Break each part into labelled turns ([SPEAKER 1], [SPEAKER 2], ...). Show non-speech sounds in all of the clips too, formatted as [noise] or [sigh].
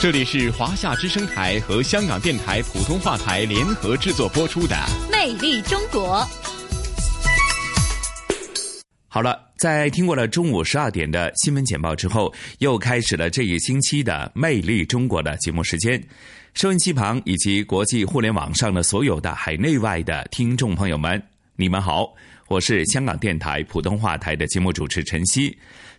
[SPEAKER 1] 这里是华夏之声台和香港电台普通话台联合制作播出的《
[SPEAKER 2] 魅力中国》。
[SPEAKER 3] 好了，在听过了中午十二点的新闻简报之后，又开始了这一星期的《魅力中国》的节目时间。收音机旁以及国际互联网上的所有的海内外的听众朋友们，你们好，我是香港电台普通话台的节目主持陈曦。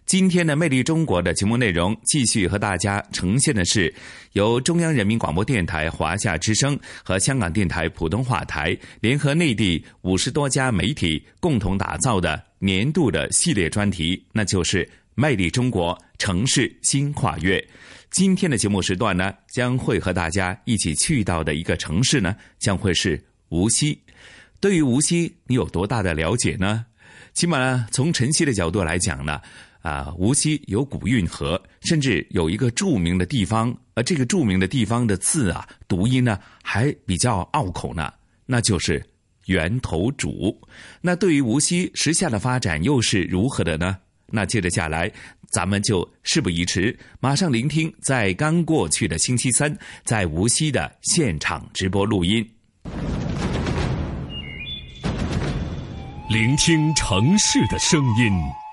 [SPEAKER 3] 今天的《魅力中国》的节目内容，继续和大家呈现的是由中央人民广播电台华夏之声和香港电台普通话台联合内地五十多家媒体共同打造的年度的系列专题，那就是《魅力中国城市新跨越》。今天的节目时段呢，将会和大家一起去到的一个城市呢，将会是无锡。对于无锡，你有多大的了解呢？起码从晨曦的角度来讲呢。啊，无锡有古运河，甚至有一个著名的地方，而这个著名的地方的字啊，读音呢还比较拗口呢，那就是源头渚。那对于无锡时下的发展又是如何的呢？那接着下来，咱们就事不宜迟，马上聆听在刚过去的星期三，在无锡的现场直播录音，
[SPEAKER 4] 聆听城市的声音。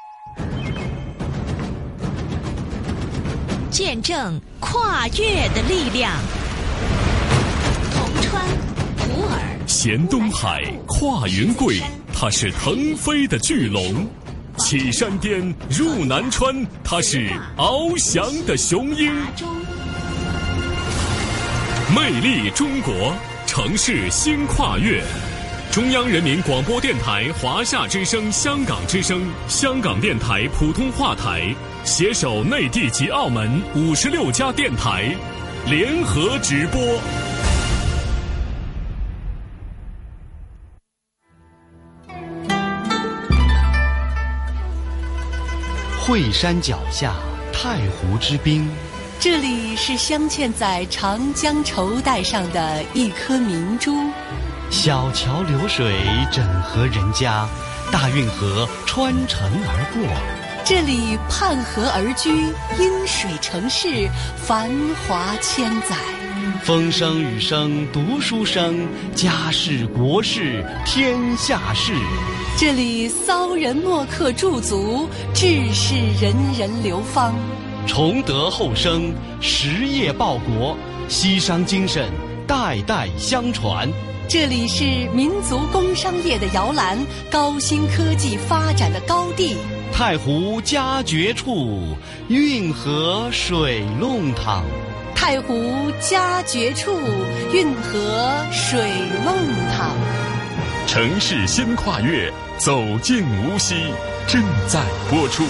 [SPEAKER 5] 见证跨越的力量，铜川、普洱、
[SPEAKER 4] 衔东海、跨云贵，它是腾飞的巨龙；起山巅、入南川，它是翱翔的雄鹰。魅力中国，城市新跨越。中央人民广播电台华夏之声、香港之声、香港电台普通话台携手内地及澳门五十六家电台联合直播。
[SPEAKER 6] 惠山脚下，太湖之滨。
[SPEAKER 7] 这里是镶嵌在长江绸带上的一颗明珠。
[SPEAKER 6] 小桥流水整合人家，大运河穿城而过。
[SPEAKER 7] 这里畔河而居，因水成市，繁华千载。
[SPEAKER 6] 风声雨声读书声，家事国事天下事。
[SPEAKER 7] 这里骚人墨客驻足，志士人人流芳。
[SPEAKER 6] 崇德厚生，实业报国，西商精神代代相传。
[SPEAKER 7] 这里是民族工商业的摇篮，高新科技发展的高地。
[SPEAKER 6] 太湖佳绝处，运河水弄堂。
[SPEAKER 7] 太湖佳绝处，运河水弄堂。
[SPEAKER 4] 城市新跨越，走进无锡，正在播出。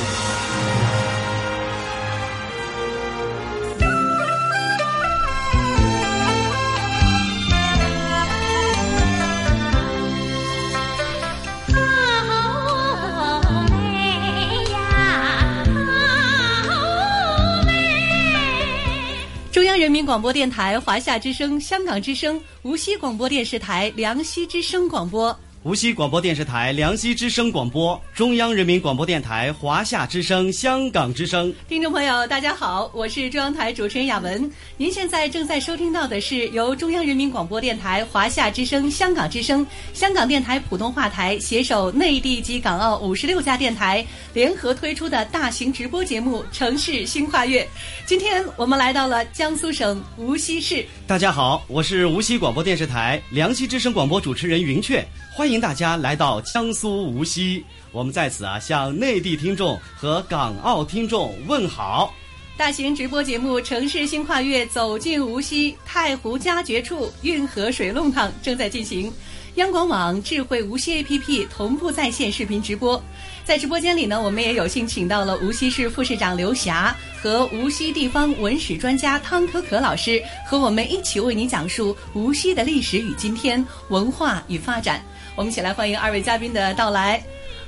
[SPEAKER 7] 人民广播电台、华夏之声、香港之声、无锡广播电视台、梁溪之声广播。
[SPEAKER 8] 无锡广播电视台、梁溪之声广播，中央人民广播电台、华夏之声、香港之声。
[SPEAKER 7] 听众朋友，大家好，我是中央台主持人雅文。您现在正在收听到的是由中央人民广播电台、华夏之声、香港之声、香港电台普通话台携手内地及港澳五十六家电台联合推出的大型直播节目《城市新跨越》。今天我们来到了江苏省无锡市。
[SPEAKER 8] 大家好，我是无锡广播电视台、梁溪之声广播主持人云雀。欢迎大家来到江苏无锡，我们在此啊向内地听众和港澳听众问好。
[SPEAKER 7] 大型直播节目《城市新跨越》走进无锡太湖佳绝处，运河水弄堂正在进行。央广网智慧无锡 APP 同步在线视频直播。在直播间里呢，我们也有幸请到了无锡市副市长刘霞和无锡地方文史专家汤可可老师，和我们一起为您讲述无锡的历史与今天、文化与发展。我们一起来欢迎二位嘉宾的到来。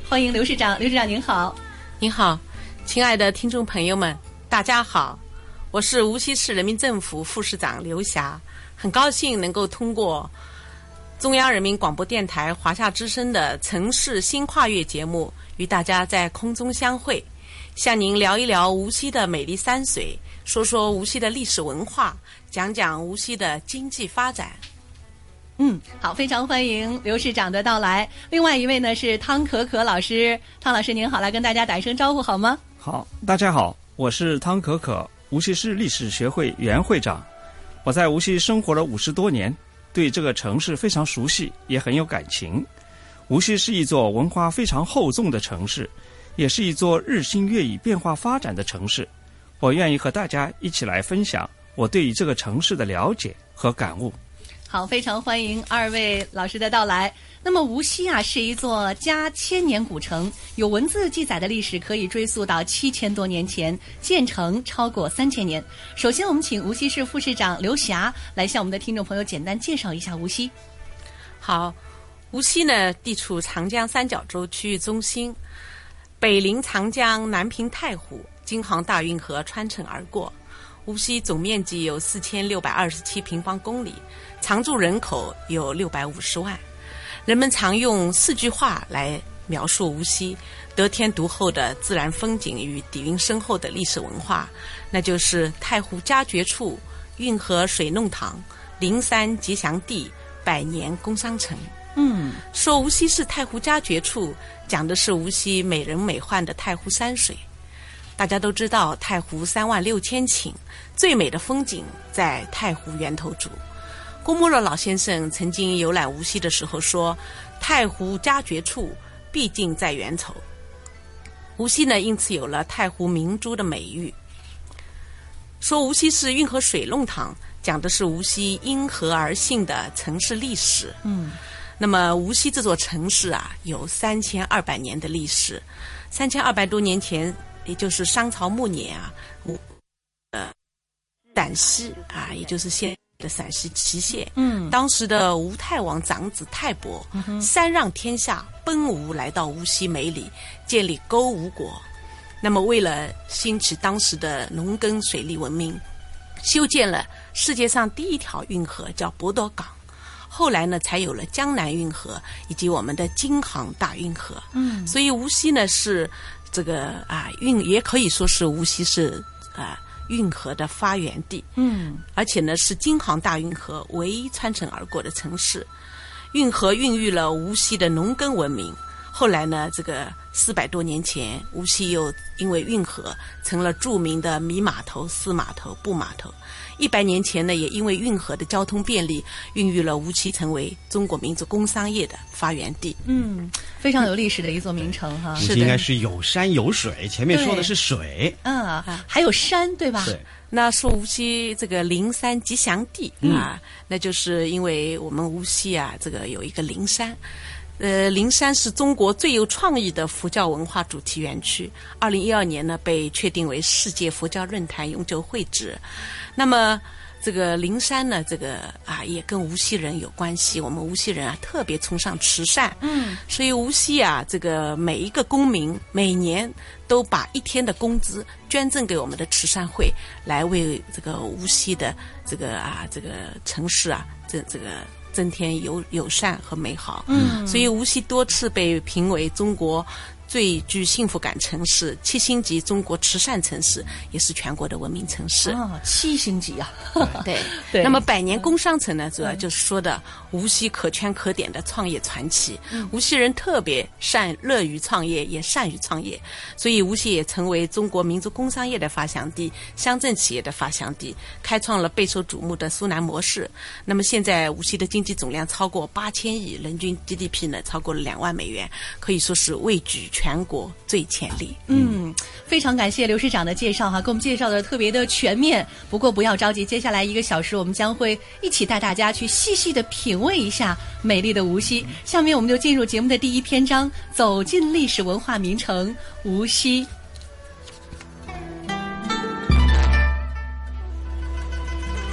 [SPEAKER 7] 欢迎刘市长，刘市长您好。
[SPEAKER 9] 您好，亲爱的听众朋友们，大家好，我是无锡市人民政府副市长刘霞，很高兴能够通过中央人民广播电台华夏之声的城市新跨越节目，与大家在空中相会，向您聊一聊无锡的美丽山水，说说无锡的历史文化，讲讲无锡的经济发展。
[SPEAKER 7] 嗯，好，非常欢迎刘市长的到来。另外一位呢是汤可可老师，汤老师您好，来跟大家打一声招呼好吗？
[SPEAKER 10] 好，大家好，我是汤可可，无锡市历史学会原会长。我在无锡生活了五十多年，对这个城市非常熟悉，也很有感情。无锡是一座文化非常厚重的城市，也是一座日新月异、变化发展的城市。我愿意和大家一起来分享我对于这个城市的了解和感悟。
[SPEAKER 7] 好，非常欢迎二位老师的到来。那么无锡啊，是一座家千年古城，有文字记载的历史可以追溯到七千多年前，建成超过三千年。首先，我们请无锡市副市长刘霞来向我们的听众朋友简单介绍一下无锡。
[SPEAKER 9] 好，无锡呢，地处长江三角洲区域中心，北临长江，南平太湖，京杭大运河穿城而过。无锡总面积有四千六百二十七平方公里。常住人口有六百五十万，人们常用四句话来描述无锡得天独厚的自然风景与底蕴深厚的历史文化，那就是太湖佳绝处、运河水弄堂、灵山吉祥地、百年工商城。
[SPEAKER 7] 嗯，
[SPEAKER 9] 说无锡是太湖佳绝处，讲的是无锡美人美奂的太湖山水。大家都知道，太湖三万六千顷，最美的风景在太湖源头渚。郭沫若老先生曾经游览无锡的时候说：“太湖佳绝处，毕竟在源头。”无锡呢，因此有了“太湖明珠”的美誉。说无锡是运河水弄堂，讲的是无锡因河而兴的城市历史。
[SPEAKER 7] 嗯，
[SPEAKER 9] 那么无锡这座城市啊，有三千二百年的历史。三千二百多年前，也就是商朝末年啊，吴呃陕西啊，也就是现。的陕西祁县，
[SPEAKER 7] 嗯，
[SPEAKER 9] 当时的吴太王长子太伯，三让天下，奔吴来到无锡梅里，建立勾吴国。那么，为了兴起当时的农耕水利文明，修建了世界上第一条运河，叫博多港。后来呢，才有了江南运河以及我们的京杭大运河。
[SPEAKER 7] 嗯，
[SPEAKER 9] 所以无锡呢是这个啊运，也可以说是无锡是啊。运河的发源地，
[SPEAKER 7] 嗯，
[SPEAKER 9] 而且呢是京杭大运河唯一穿城而过的城市。运河孕育了无锡的农耕文明。后来呢，这个四百多年前，无锡又因为运河成了著名的米码头、丝码头、布码头。一百年前呢，也因为运河的交通便利，孕育了无锡成为中国民族工商业的发源地。
[SPEAKER 7] 嗯，非常有历史的一座名城哈。
[SPEAKER 8] 是应该是有山有水，前面说的是水，
[SPEAKER 7] 嗯，还有山，对吧？
[SPEAKER 8] 对。
[SPEAKER 9] 那说无锡这个灵山吉祥地啊，那就是因为我们无锡啊，这个有一个灵山。呃，灵山是中国最有创意的佛教文化主题园区。二零一二年呢，被确定为世界佛教论坛永久会址。那么，这个灵山呢，这个啊，也跟无锡人有关系。我们无锡人啊，特别崇尚慈善。
[SPEAKER 7] 嗯。
[SPEAKER 9] 所以无锡啊，这个每一个公民每年都把一天的工资捐赠给我们的慈善会，来为这个无锡的这个啊，这个城市啊，这这个。增添友友善和美好，
[SPEAKER 7] 嗯，
[SPEAKER 9] 所以无锡多次被评为中国最具幸福感城市、七星级中国慈善城市，也是全国的文明城市。
[SPEAKER 7] 啊，七星级啊！
[SPEAKER 9] 对 [laughs]
[SPEAKER 7] 对。
[SPEAKER 9] 那么百年工商城呢，主要就是说的无锡可圈可点的创业传奇。无锡人特别善乐于创业，也善于创业，所以无锡也成为中国民族工商业的发祥地、乡镇企业的发祥地，开创了备受瞩目的苏南模式。那么现在无锡的经济总量超过八千亿，人均 GDP 呢超过了两万美元，可以说是位居。全国最潜力。
[SPEAKER 7] 嗯，非常感谢刘市长的介绍哈，给我们介绍的特别的全面。不过不要着急，接下来一个小时我们将会一起带大家去细细的品味一下美丽的无锡。下面我们就进入节目的第一篇章，走进历史文化名城无锡。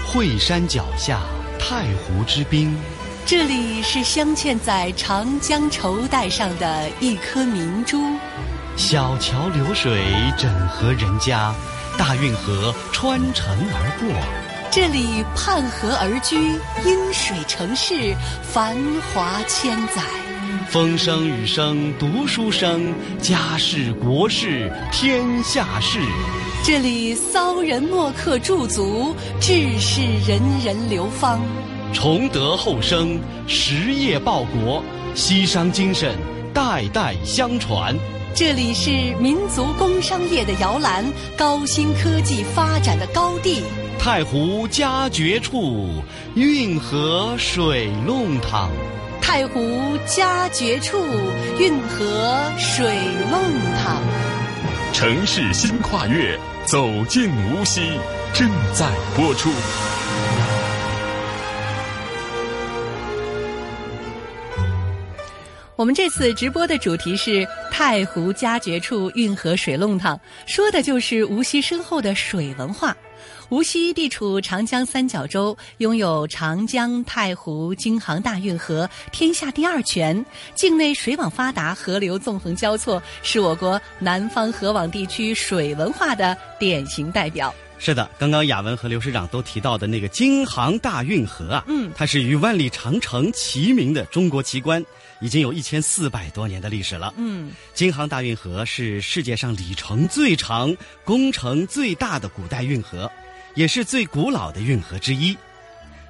[SPEAKER 6] 惠山脚下，太湖之滨。
[SPEAKER 7] 这里是镶嵌在长江绸带上的一颗明珠。
[SPEAKER 6] 小桥流水，枕河人家，大运河穿城而过。
[SPEAKER 7] 这里畔河而居，因水成市，繁华千载。
[SPEAKER 6] 风声雨声读书声，家事国事天下事。
[SPEAKER 7] 这里骚人墨客驻足，志士人人流芳。
[SPEAKER 6] 崇德后生，实业报国，西商精神代代相传。
[SPEAKER 7] 这里是民族工商业的摇篮，高新科技发展的高地。
[SPEAKER 6] 太湖佳绝处，运河水弄堂。
[SPEAKER 7] 太湖佳绝处，运河水弄堂。
[SPEAKER 4] 城市新跨越，走进无锡，正在播出。
[SPEAKER 7] 我们这次直播的主题是“太湖佳绝处，运河水弄堂”，说的就是无锡深厚的水文化。无锡地处长江三角洲，拥有长江、太湖、京杭大运河天下第二泉，境内水网发达，河流纵横交错，是我国南方河网地区水文化的典型代表。
[SPEAKER 8] 是的，刚刚雅文和刘师长都提到的那个京杭大运河啊，
[SPEAKER 7] 嗯，
[SPEAKER 8] 它是与万里长城齐名的中国奇观，已经有一千四百多年的历史了。
[SPEAKER 7] 嗯，
[SPEAKER 8] 京杭大运河是世界上里程最长、工程最大的古代运河，也是最古老的运河之一。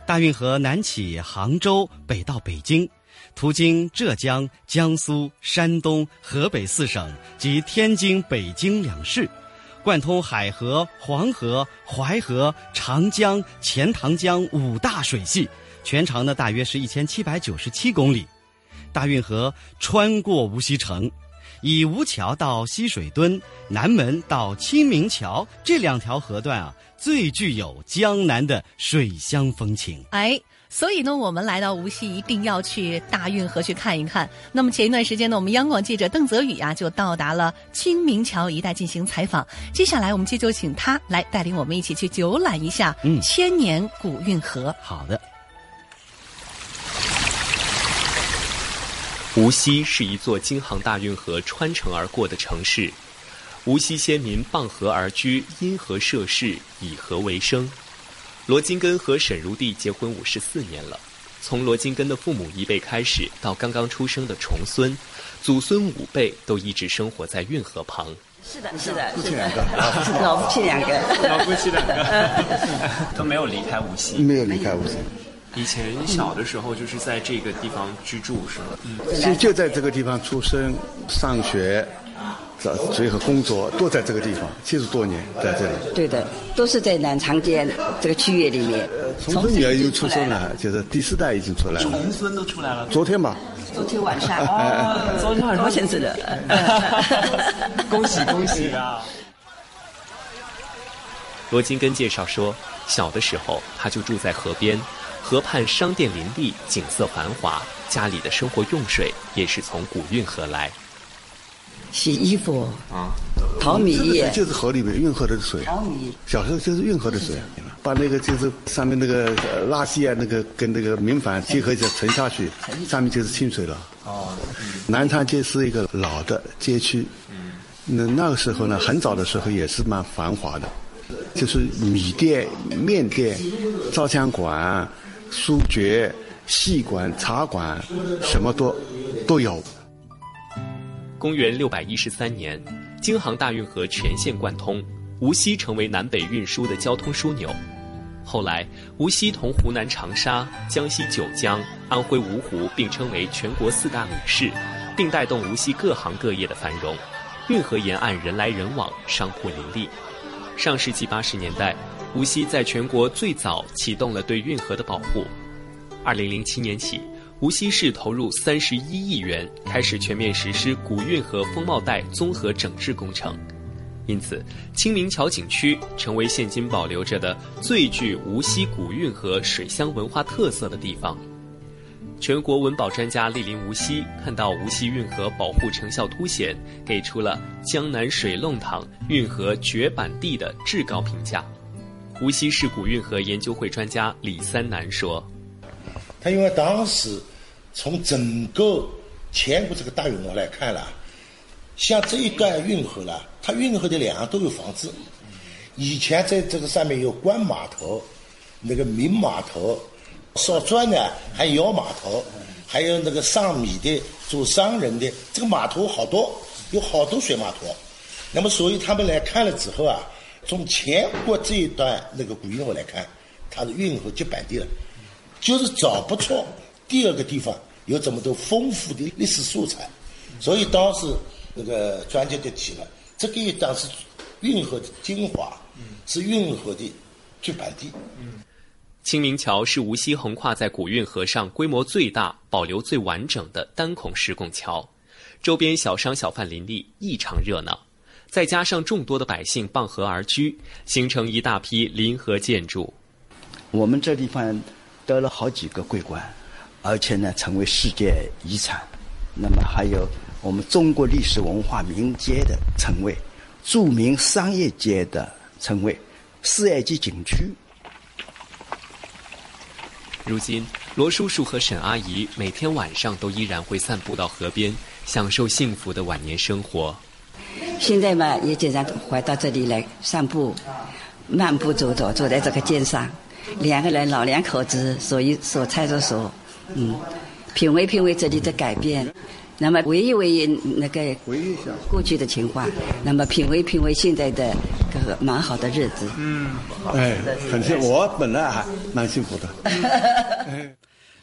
[SPEAKER 8] 大运河南起杭州，北到北京，途经浙江、江苏、山东、河北四省及天津、北京两市。贯通海河、黄河、淮河、长江、钱塘江五大水系，全长呢大约是一千七百九十七公里。大运河穿过无锡城，以吴桥到西水墩、南门到清明桥这两条河段啊，最具有江南的水乡风情。
[SPEAKER 7] 哎。所以呢，我们来到无锡一定要去大运河去看一看。那么前一段时间呢，我们央广记者邓泽宇啊就到达了清明桥一带进行采访。接下来我们就就请他来带领我们一起去游览一下千年古运河。
[SPEAKER 8] 好的。
[SPEAKER 11] 无锡是一座京杭大运河穿城而过的城市，无锡先民傍河而居，因河设市，以河为生。罗金根和沈如娣结婚五十四年了，从罗金根的父母一辈开始，到刚刚出生的重孙，祖孙五辈都一直生活在运河旁。
[SPEAKER 12] 是的，是的，
[SPEAKER 13] 夫妻两个，[laughs]
[SPEAKER 12] 老夫妻两个，
[SPEAKER 13] 老夫妻两
[SPEAKER 11] 个，都没有离开无锡，
[SPEAKER 13] 没有离开无锡。
[SPEAKER 11] 以前小的时候就是在这个地方居住，是吗？
[SPEAKER 13] 嗯，就就在这个地方出生、上学。这最后工作都在这个地方，七十多年在这里。
[SPEAKER 12] 对的，都是在南长街这个区域里面。
[SPEAKER 13] 重孙女儿又出生了，就是第四代已经出来了。
[SPEAKER 11] 重孙都出来了。
[SPEAKER 13] 昨天吧。
[SPEAKER 12] 昨天晚上。[laughs] 哦，[laughs] 昨天晚上现在
[SPEAKER 11] 的。[laughs] 恭喜恭喜啊！罗金根介绍说，小的时候他就住在河边，河畔商店林立，景色繁华，家里的生活用水也是从古运河来。
[SPEAKER 12] 洗衣服啊，淘米
[SPEAKER 13] 就是河里面运河的水。
[SPEAKER 12] 淘米。
[SPEAKER 13] 小时候就是运河的水，把那个就是上面那个垃圾啊，那个跟那个明矾结合起来沉下去，上面就是清水了。哦，南昌街是一个老的街区，那那个时候呢，很早的时候也是蛮繁华的，就是米店、面店、照相馆、书局、戏馆、茶馆，什么都都有。
[SPEAKER 11] 公元六百一十三年，京杭大运河全线贯通，无锡成为南北运输的交通枢纽。后来，无锡同湖南长沙、江西九江、安徽芜湖并称为全国四大米市，并带动无锡各行各业的繁荣。运河沿岸人来人往，商铺林立。上世纪八十年代，无锡在全国最早启动了对运河的保护。二零零七年起。无锡市投入三十一亿元，开始全面实施古运河风貌带综合整治工程。因此，清明桥景区成为现今保留着的最具无锡古运河水乡文化特色的地方。全国文保专家莅临无锡，看到无锡运河保护成效凸显，给出了“江南水弄堂，运河绝版地”的至高评价。无锡市古运河研究会专家李三南说：“
[SPEAKER 14] 他因为当时从整个全国这个大运河来看了，像这一段运河了，它运河的两岸都有房子。以前在这个上面有官码头，那个民码头。”烧砖的，还有码头，还有那个上米的，做商人的，这个码头好多，有好多水码头。那么，所以他们来看了之后啊，从前国这一段那个古运河来看，它是运河绝版地了，就是找不出第二个地方有这么多丰富的历史素材。所以当时那个专家就提了，这个当时运河的精华，是运河的绝版地。
[SPEAKER 11] 清明桥是无锡横跨在古运河上规模最大、保留最完整的单孔石拱桥，周边小商小贩林立，异常热闹。再加上众多的百姓傍河而居，形成一大批临河建筑。
[SPEAKER 15] 我们这地方得了好几个桂冠，而且呢成为世界遗产。那么还有我们中国历史文化名街的称谓，著名商业街的称谓，四 A 级景区。
[SPEAKER 11] 如今，罗叔叔和沈阿姨每天晚上都依然会散步到河边，享受幸福的晚年生活。
[SPEAKER 12] 现在嘛，也经常回到这里来散步、漫步走走，坐在这个街上，两个人老两口子，所以所猜着所，嗯，品味品味这里的改变。那么，回忆回忆那个
[SPEAKER 13] 回忆
[SPEAKER 12] 过去的情况，那么品味品味现在的个蛮好的日子。
[SPEAKER 13] 嗯，哎，很幸，我本来还蛮幸福的。[laughs]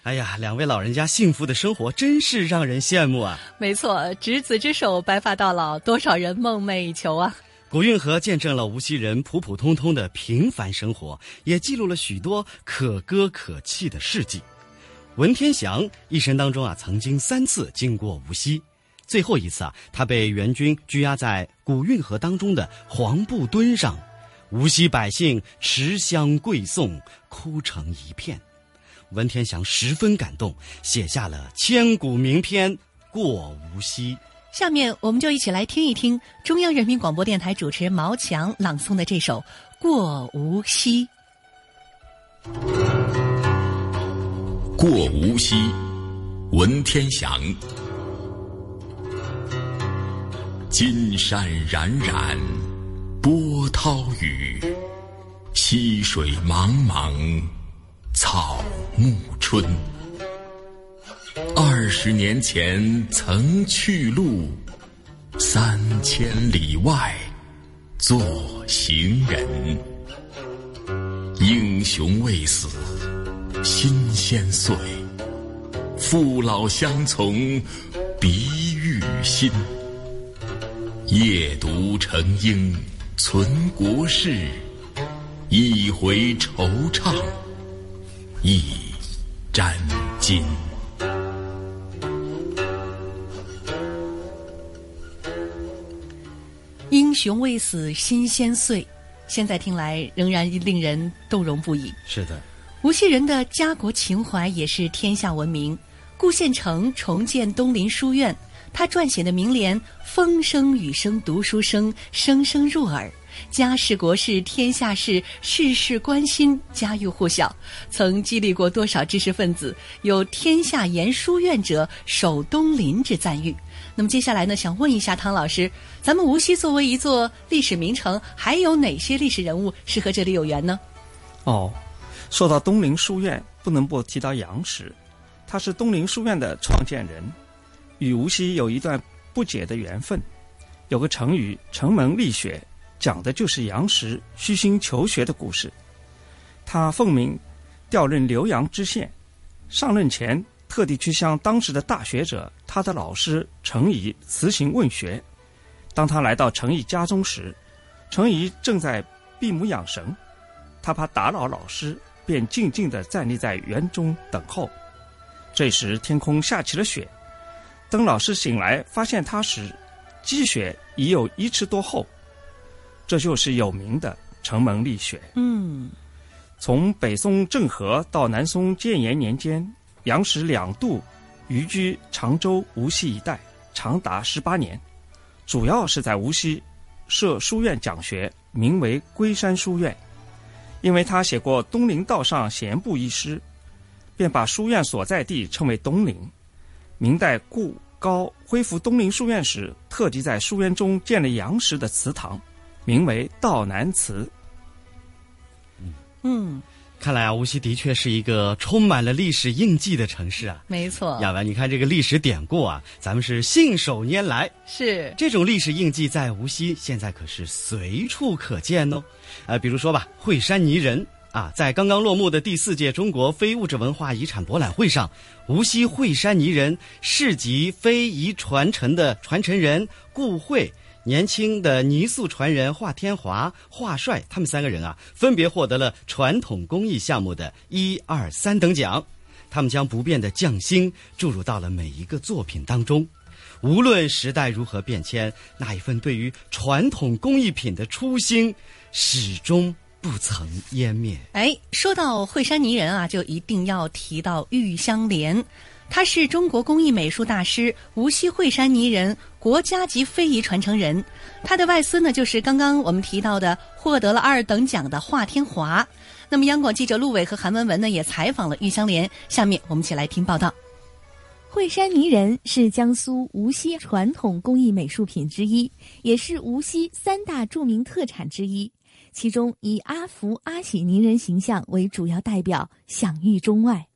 [SPEAKER 8] 哎呀，两位老人家幸福的生活真是让人羡慕啊！
[SPEAKER 7] 没错，执子之手，白发到老，多少人梦寐以求啊！
[SPEAKER 8] 古运河见证了无锡人普普通通的平凡生活，也记录了许多可歌可泣的事迹。文天祥一生当中啊，曾经三次经过无锡，最后一次啊，他被元军拘押在古运河当中的黄布墩上，无锡百姓持香跪送，哭成一片。文天祥十分感动，写下了千古名篇《过无锡》。
[SPEAKER 7] 下面我们就一起来听一听中央人民广播电台主持人毛强朗诵的这首《过无锡》。
[SPEAKER 16] 过无锡，文天祥。金山冉冉，波涛雨；溪水茫茫，草木春。二十年前曾去路，三千里外做行人。英雄未死。心先碎，父老乡从鼻欲心。夜读成英存国事，一回惆怅一沾巾。
[SPEAKER 7] 英雄未死心先碎，现在听来仍然令人动容不已。
[SPEAKER 8] 是的。
[SPEAKER 7] 无锡人的家国情怀也是天下闻名。顾县城重建东林书院，他撰写的名联“风声雨声读书声，声声入耳”，家事国事天下事，事事关心，家喻户晓，曾激励过多少知识分子，有“天下言书院者，守东林”之赞誉。那么接下来呢，想问一下汤老师，咱们无锡作为一座历史名城，还有哪些历史人物是和这里有缘呢？
[SPEAKER 10] 哦。说到东林书院，不能不提到杨时，他是东林书院的创建人，与无锡有一段不解的缘分。有个成语“城门立雪”，讲的就是杨时虚心求学的故事。他奉命调任浏阳知县，上任前特地去向当时的大学者，他的老师程颐辞行问学。当他来到程颐家中时，程颐正在闭目养神，他怕打扰老师。便静静地站立在园中等候。这时天空下起了雪，等老师醒来发现他时，积雪已有一尺多厚，这就是有名的城门立雪。
[SPEAKER 9] 嗯，
[SPEAKER 10] 从北宋郑和到南宋建炎年间，杨时两度移居常州、无锡一带，长达十八年，主要是在无锡设书院讲学，名为龟山书院。因为他写过《东陵道上闲步》一诗，便把书院所在地称为东陵。明代顾高恢复东林书院时，特地在书院中建了杨时的祠堂，名为道南祠。
[SPEAKER 9] 嗯，
[SPEAKER 8] 看来啊，无锡的确是一个充满了历史印记的城市啊。
[SPEAKER 7] 没错，
[SPEAKER 8] 亚文，你看这个历史典故啊，咱们是信手拈来。
[SPEAKER 7] 是
[SPEAKER 8] 这种历史印记在无锡现在可是随处可见哦。呃，比如说吧，惠山泥人啊，在刚刚落幕的第四届中国非物质文化遗产博览会上，无锡惠山泥人市级非遗传承的传承人顾慧。年轻的泥塑传人华天华、华帅，他们三个人啊，分别获得了传统工艺项目的一二三等奖。他们将不变的匠心注入到了每一个作品当中。无论时代如何变迁，那一份对于传统工艺品的初心，始终不曾湮灭。
[SPEAKER 7] 哎，说到惠山泥人啊，就一定要提到玉香莲。他是中国工艺美术大师、无锡惠山泥人国家级非遗传承人。他的外孙呢，就是刚刚我们提到的获得了二等奖的华天华。那么，央广记者陆伟和韩文文呢，也采访了玉香莲。下面我们一起来听报道。
[SPEAKER 17] 惠山泥人是江苏无锡传统工艺美术品之一，也是无锡三大著名特产之一。其中以阿福、阿喜泥人形象为主要代表，享誉中外。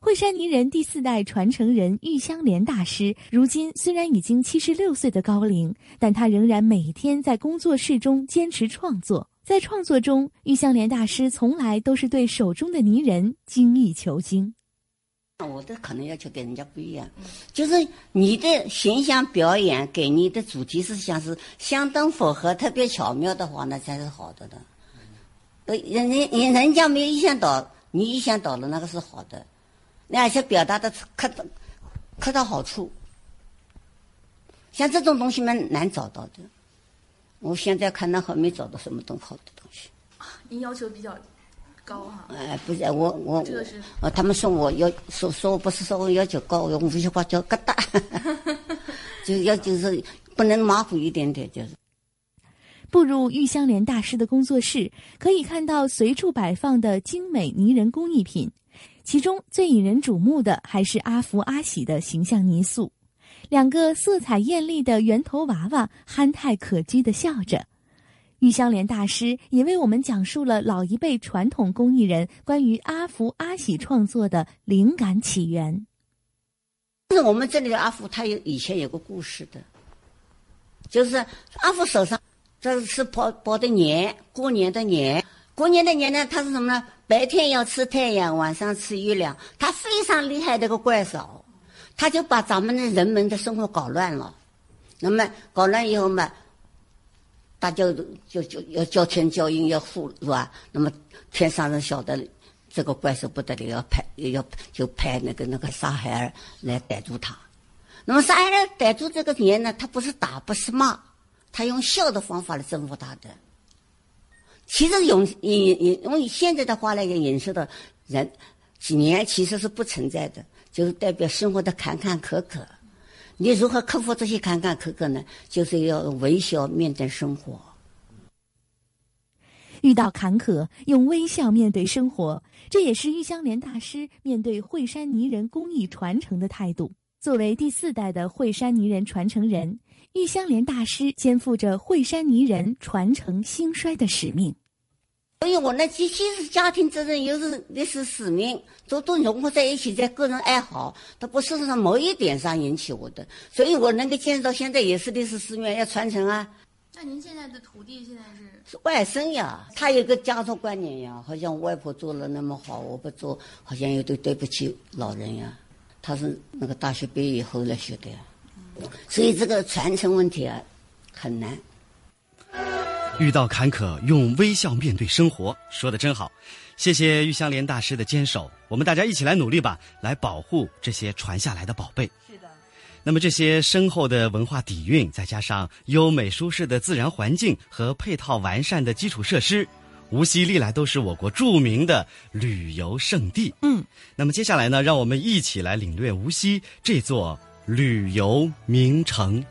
[SPEAKER 17] 惠山泥人第四代传承人玉香莲大师，如今虽然已经七十六岁的高龄，但他仍然每天在工作室中坚持创作。在创作中，玉香莲大师从来都是对手中的泥人精益求精。
[SPEAKER 18] 我的可能要求跟人家不一样，就是你的形象表演给你的主题思想是相当符合、特别巧妙的话，那才是好的的。人人人家没有意想到，你意想到了，那个是好的。而且表达的恰到恰到好处，像这种东西蛮难找到的。我现在看那还没找到什么东好的东西。
[SPEAKER 19] 您要求比较高哈？
[SPEAKER 18] 哎，不是我我
[SPEAKER 19] 这个是
[SPEAKER 18] 呃，他们说我要说说我不是说我要求高，用无锡话叫疙瘩，就要就是不能马虎一点点，就是。
[SPEAKER 17] 步入玉香莲大师的工作室，可以看到随处摆放的精美泥人工艺品。其中最引人瞩目的还是阿福、阿喜的形象泥塑，两个色彩艳丽的圆头娃娃憨态可掬的笑着。玉香莲大师也为我们讲述了老一辈传统工艺人关于阿福、阿喜创作的灵感起源。
[SPEAKER 18] 就是我们这里的阿福，他有以前有个故事的，就是阿福手上这是包包的年，过年的年。过年的年呢，他是什么呢？白天要吃太阳，晚上吃月亮。他非常厉害的个怪手，他就把咱们的人们的生活搞乱了。那么搞乱以后嘛，大家就就要叫天叫应要护是吧？那么天上人晓得这个怪兽不得了，要派要就派那个那个沙海儿来逮住他。那么沙海儿逮住这个年呢，他不是打不是骂，他用笑的方法来征服他的。其实用引引用现在的话来讲，引申的人几年其实是不存在的，就是代表生活的坎坎坷坷。你如何克服这些坎坎坷坷呢？就是要微笑面对生活。
[SPEAKER 17] 遇到坎坷，用微笑面对生活，这也是玉香莲大师面对惠山泥人工艺传承的态度。作为第四代的惠山泥人传承人。玉香莲大师肩负着惠山泥人传承兴衰的使命，
[SPEAKER 18] 所以我那，既既是家庭责任，又是历史使命，都都融合在一起，在个人爱好，它不是从某一点上引起我的，所以我能够坚持到现在，也是历史使命要传承啊。
[SPEAKER 19] 那您现在的徒弟现在是
[SPEAKER 18] 是外甥呀，他有个家族观念呀，好像我外婆做了那么好，我不做，好像有点对不起老人呀。他是那个大学毕业以后来学的呀。所以这个传承问题啊，很难。
[SPEAKER 8] 遇到坎坷用微笑面对生活，说的真好。谢谢玉香莲大师的坚守，我们大家一起来努力吧，来保护这些传下来的宝贝。
[SPEAKER 7] 是的。
[SPEAKER 8] 那么这些深厚的文化底蕴，再加上优美舒适的自然环境和配套完善的基础设施，无锡历来都是我国著名的旅游胜地。
[SPEAKER 7] 嗯。
[SPEAKER 8] 那么接下来呢，让我们一起来领略无锡这座旅游名城。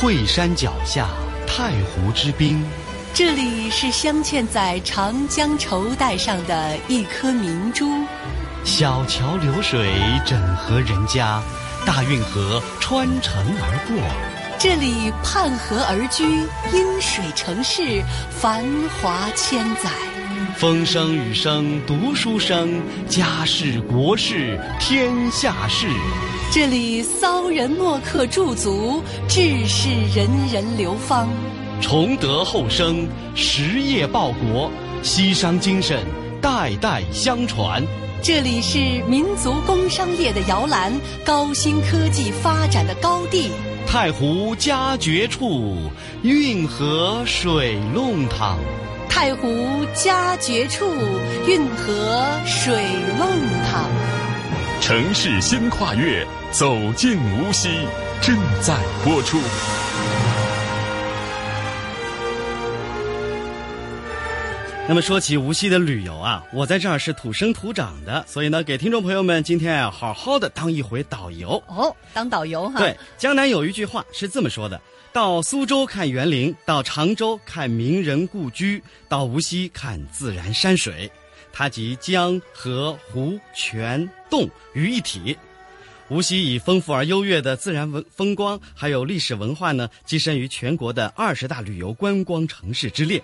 [SPEAKER 8] 惠山脚下，太湖之滨。
[SPEAKER 7] 这里是镶嵌在长江绸带上的一颗明珠。
[SPEAKER 8] 小桥流水，整合人家；大运河穿城而过。
[SPEAKER 7] 这里畔河而居，因水成市，繁华千载。
[SPEAKER 8] 风声雨声读书声，家事国事天下事。
[SPEAKER 7] 这里骚人墨客驻足，志士人人流芳，
[SPEAKER 6] 崇德厚生，实业报国，西商精神代代相传。
[SPEAKER 7] 这里是民族工商业的摇篮，高新科技发展的高地。
[SPEAKER 6] 太湖佳绝处，运河水弄堂。
[SPEAKER 7] 太湖佳绝处，运河水弄堂。
[SPEAKER 4] 城市新跨越，走进无锡，正在播出。
[SPEAKER 8] 那么说起无锡的旅游啊，我在这儿是土生土长的，所以呢，给听众朋友们今天啊好好的当一回导游
[SPEAKER 7] 哦，当导游哈。
[SPEAKER 8] 对，江南有一句话是这么说的：到苏州看园林，到常州看名人故居，到无锡看自然山水。它集江河湖泉洞于一体。无锡以丰富而优越的自然文风光，还有历史文化呢，跻身于全国的二十大旅游观光城市之列。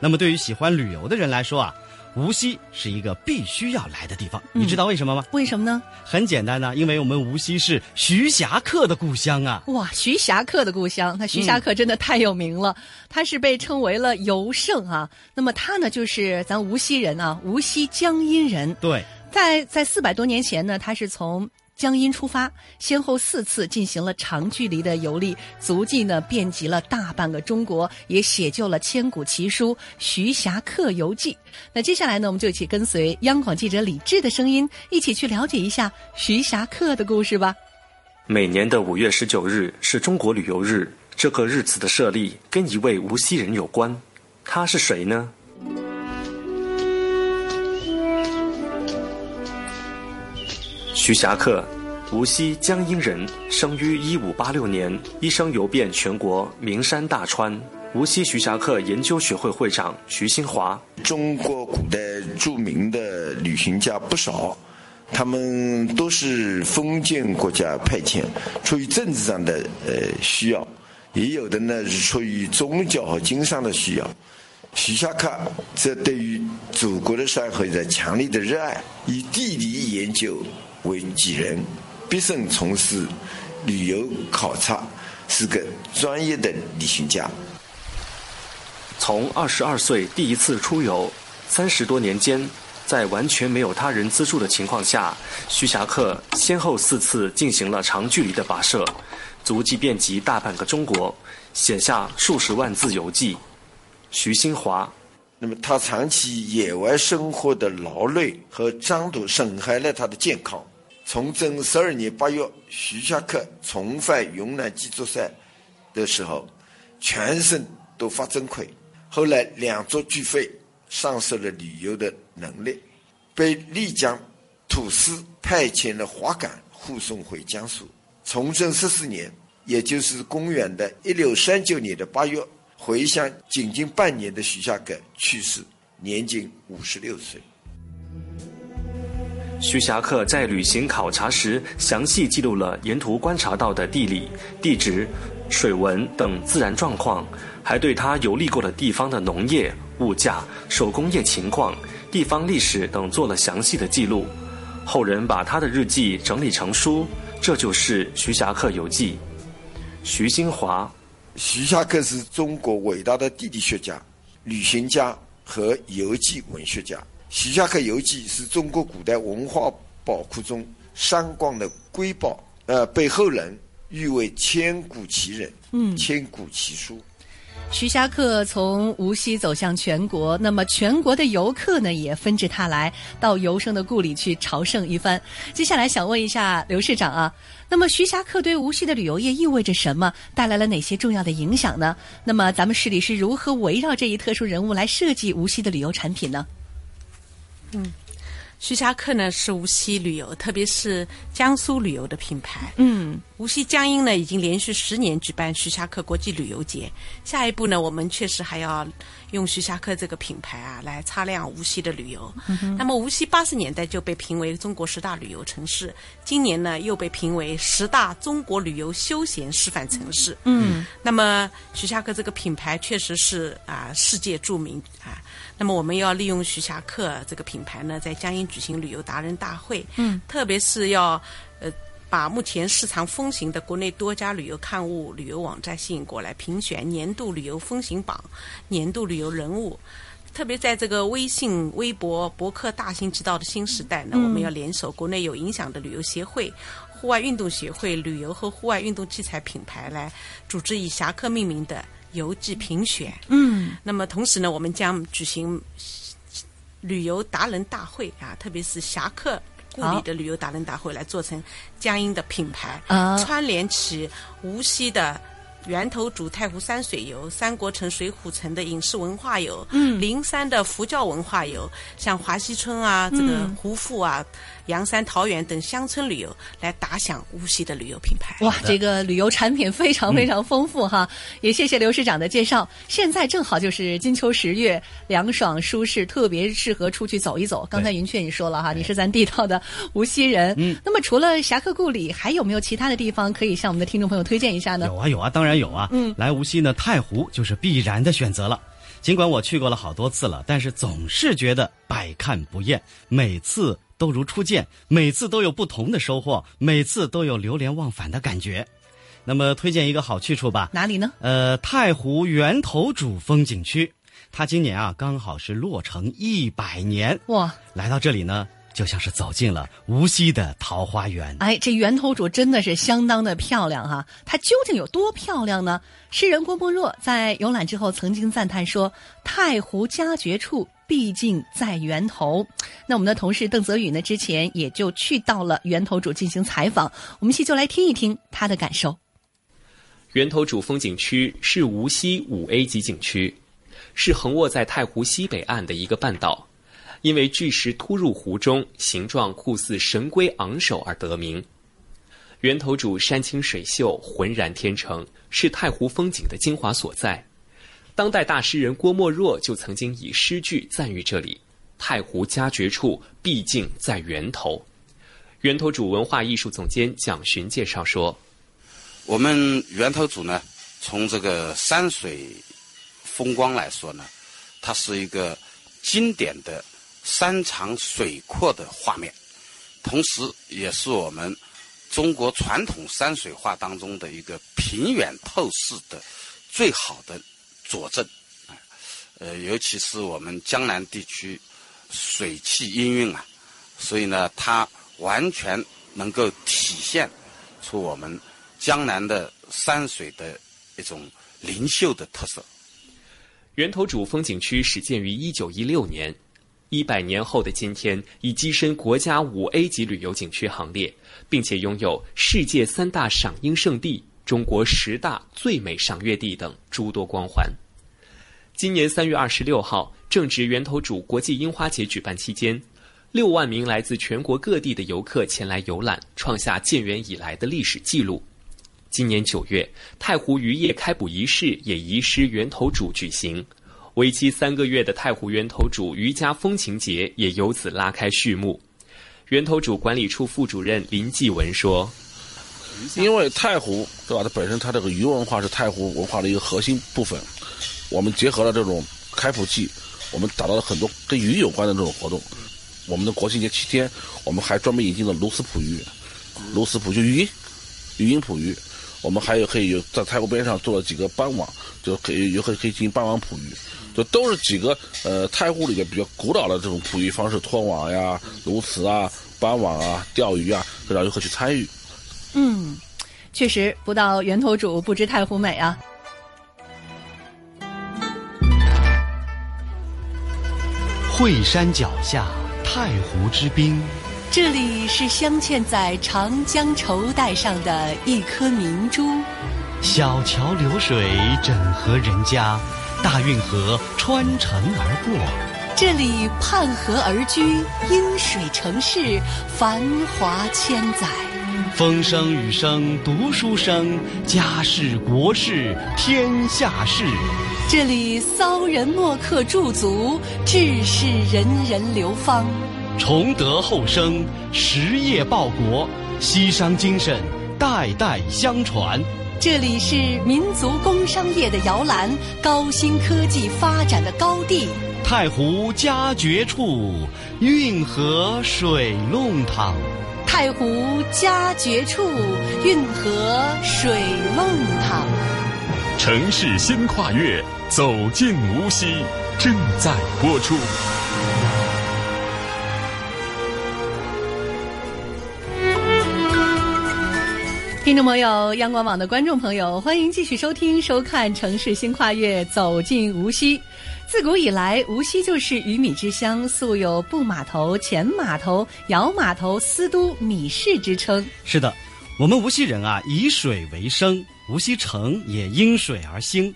[SPEAKER 8] 那么，对于喜欢旅游的人来说啊，无锡是一个必须要来的地方。你知道为什么吗？
[SPEAKER 7] 为什么呢？
[SPEAKER 8] 很简单呢，因为我们无锡是徐霞客的故乡啊！
[SPEAKER 7] 哇，徐霞客的故乡，那徐霞客真的太有名了，他是被称为了游圣啊。那么他呢，就是咱无锡人啊，无锡江阴人。
[SPEAKER 8] 对，
[SPEAKER 7] 在在四百多年前呢，他是从。江阴出发，先后四次进行了长距离的游历，足迹呢遍及了大半个中国，也写就了千古奇书《徐霞客游记》。那接下来呢，我们就一起跟随央广记者李志的声音，一起去了解一下徐霞客的故事吧。
[SPEAKER 20] 每年的五月十九日是中国旅游日，这个日子的设立跟一位无锡人有关，他是谁呢？徐霞客，无锡江阴人，生于一五八六年，一生游遍全国名山大川。无锡徐霞客研究学会会长徐新华，
[SPEAKER 21] 中国古代著名的旅行家不少，他们都是封建国家派遣，出于政治上的呃需要，也有的呢是出于宗教和经商的需要。徐霞客则对于祖国的山河有着强烈的热爱，以地理研究。为己任，毕生从事旅游考察，是个专业的旅行家。
[SPEAKER 20] 从二十二岁第一次出游，三十多年间，在完全没有他人资助的情况下，徐霞客先后四次进行了长距离的跋涉，足迹遍及大半个中国，写下数十万字游记。徐新华。
[SPEAKER 21] 那么，他长期野外生活的劳累和张度损害了他的健康。崇祯十二年八月，徐霞客重返云南鸡足山的时候，全身都发针溃。后来两足俱废，丧失了旅游的能力，被丽江土司派遣了滑杆护送回江苏。崇祯十四年，也就是公元的一六三九年的八月。回乡仅仅半年的徐霞客去世，年仅五十六岁。
[SPEAKER 20] 徐霞客在旅行考察时，详细记录了沿途观察到的地理、地质、水文等自然状况，还对他游历过的地方的农业、物价、手工业情况、地方历史等做了详细的记录。后人把他的日记整理成书，这就是《徐霞客游记》。徐新华。
[SPEAKER 21] 徐霞客是中国伟大的地理学家、旅行家和游记文学家。《徐霞客游记》是中国古代文化宝库中三光的瑰宝，呃，被后人誉为千古奇人，
[SPEAKER 7] 嗯
[SPEAKER 21] 千古奇书。
[SPEAKER 7] 徐霞客从无锡走向全国，那么全国的游客呢也纷至沓来到游生的故里去朝圣一番。接下来想问一下刘市长啊，那么徐霞客对无锡的旅游业意味着什么？带来了哪些重要的影响呢？那么咱们市里是如何围绕这一特殊人物来设计无锡的旅游产品呢？
[SPEAKER 9] 嗯，徐霞客呢是无锡旅游，特别是江苏旅游的品牌。
[SPEAKER 7] 嗯，
[SPEAKER 9] 无锡江阴呢已经连续十年举办徐霞客国际旅游节。下一步呢，我们确实还要用徐霞客这个品牌啊来擦亮无锡的旅游。
[SPEAKER 7] 嗯
[SPEAKER 9] 那么无锡八十年代就被评为中国十大旅游城市，今年呢又被评为十大中国旅游休闲示范城市。
[SPEAKER 7] 嗯，
[SPEAKER 9] 那么徐霞客这个品牌确实是啊世界著名啊。那么我们要利用徐霞客这个品牌呢，在江阴举行旅游达人大会。
[SPEAKER 7] 嗯，
[SPEAKER 9] 特别是要呃把目前市场风行的国内多家旅游刊物、旅游网站吸引过来，评选年度旅游风行榜、年度旅游人物。特别在这个微信、微博、博客大行其道的新时代呢，
[SPEAKER 7] 嗯
[SPEAKER 9] 我们要联手国内有影响的旅游协会、户外运动协会、旅游和户外运动器材品牌来组织以侠客命名的游记评选。
[SPEAKER 7] 嗯，
[SPEAKER 9] 那么同时呢，我们将举行旅游达人大会啊，特别是侠客故里的旅游达人大会，来做成江阴的品牌，
[SPEAKER 7] 啊
[SPEAKER 9] 串联起无锡的。源头主太湖山水游、三国城、水浒城的影视文化游，
[SPEAKER 7] 嗯
[SPEAKER 9] 灵山的佛教文化游，像华西村啊、这个
[SPEAKER 7] 嗯
[SPEAKER 9] 胡阜啊、阳山、桃源等乡村旅游，来打响无锡的旅游品牌。
[SPEAKER 7] 哇，这个旅游产品非常非常丰富哈，也谢谢刘市长的介绍。现在正好就是金秋十月，凉爽舒适，特别适合出去走一走。刚才云雀你说了哈，你是咱地道的无锡人。
[SPEAKER 8] 嗯，
[SPEAKER 7] 那么除了侠客故里，还有没有其他的地方可以向我们的听众朋友推荐一下呢？
[SPEAKER 8] 有啊有啊，当然有啊。
[SPEAKER 7] 嗯，
[SPEAKER 8] 来无锡呢，太湖就是必然的选择了。尽管我去过了好多次了，但是总是觉得百看不厌，每次都如初见，每次都有不同的收获，每次都有流连忘返的感觉。那么推荐一个好去处吧，
[SPEAKER 7] 哪里呢？
[SPEAKER 8] 呃，太湖源头主风景区，它今年啊刚好是落成一百年。
[SPEAKER 7] 哇，
[SPEAKER 8] 来到这里呢，就像是走进了无锡的桃花源。
[SPEAKER 7] 哎，这源头主真的是相当的漂亮哈！它究竟有多漂亮呢？诗人郭沫若在游览之后曾经赞叹说：“太湖佳绝处，毕竟在源头。”那我们的同事邓泽宇呢，之前也就去到了源头主进行采访，我们一起就来听一听他的感受。
[SPEAKER 11] 源头主风景区是无锡五 A 级景区，是横卧在太湖西北岸的一个半岛，因为巨石突入湖中，形状酷似神龟昂首而得名。源头主山清水秀，浑然天成，是太湖风景的精华所在。当代大诗人郭沫若就曾经以诗句赞誉这里：“太湖佳绝处，毕竟在源头。”源头主文化艺术总监蒋寻介绍说。
[SPEAKER 22] 我们源头组呢，从这个山水风光来说呢，它是一个经典的山长水阔的画面，同时也是我们中国传统山水画当中的一个平远透视的最好的佐证。呃，尤其是我们江南地区水气氤氲啊，所以呢，它完全能够体现出我们。江南的山水的一种灵秀的特色。
[SPEAKER 11] 源头主风景区始建于一九一六年，一百年后的今天，已跻身国家五 A 级旅游景区行列，并且拥有世界三大赏樱圣地、中国十大最美赏月地等诸多光环。今年三月二十六号，正值源头主国际樱花节举办期间。六万名来自全国各地的游客前来游览，创下建园以来的历史记录。今年九月，太湖渔业开捕仪式也移师源头主举行，为期三个月的太湖源头主渔家风情节也由此拉开序幕。源头主管理处副主任林继文说：“
[SPEAKER 23] 因为太湖对吧？它本身它这个鱼文化是太湖文化的一个核心部分，我们结合了这种开捕季，我们打造了很多跟鱼有关的这种活动。我们的国庆节七天，我们还专门引进了鸬鹚捕鱼，鸬鹚捕就鱼，鱼鹰捕鱼。”我们还有可以有在太湖边上做了几个斑网，就可以游客可以进行斑网捕鱼，就都是几个呃太湖里面比较古老的这种捕鱼方式，拖网呀、鸬鹚啊、斑网啊、钓鱼啊，让游客去参与。
[SPEAKER 7] 嗯，确实不到源头煮不知太湖美啊。
[SPEAKER 6] 惠山脚下，太湖之滨。
[SPEAKER 7] 这里是镶嵌在长江绸带上的一颗明珠。
[SPEAKER 6] 小桥流水，整合人家；大运河穿城而过。
[SPEAKER 7] 这里畔河而居，因水城市，繁华千载。
[SPEAKER 6] 风声雨声读书声，家事国事天下事。
[SPEAKER 7] 这里骚人墨客驻足，志士人人流芳。
[SPEAKER 6] 崇德厚生，实业报国，西商精神代代相传。
[SPEAKER 7] 这里是民族工商业的摇篮，高新科技发展的高地。
[SPEAKER 6] 太湖佳绝处，运河水弄堂。
[SPEAKER 7] 太湖佳绝处，运河水弄堂。
[SPEAKER 4] 城市新跨越，走进无锡，正在播出。
[SPEAKER 7] 听众朋友，央广网的观众朋友，欢迎继续收听、收看《城市新跨越》，走进无锡。自古以来，无锡就是鱼米之乡，素有“布码头”“前码头”“窑码头”“丝都”“米市”之称。
[SPEAKER 8] 是的，我们无锡人啊，以水为生，无锡城也因水而兴。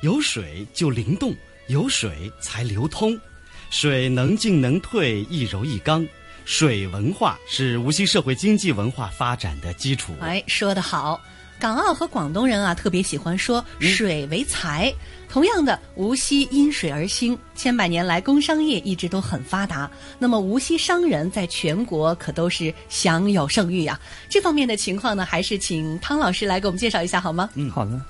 [SPEAKER 8] 有水就灵动，有水才流通，水能进能退，一柔一刚。水文化是无锡社会经济文化发展的基础。
[SPEAKER 7] 哎，说得好！港澳和广东人啊，特别喜欢说“水为财”。同样的，无锡因水而兴，千百年来工商业一直都很发达。那么，无锡商人在全国可都是享有盛誉呀。这方面的情况呢，还是请汤老师来给我们介绍一下好吗？
[SPEAKER 10] 嗯，好的。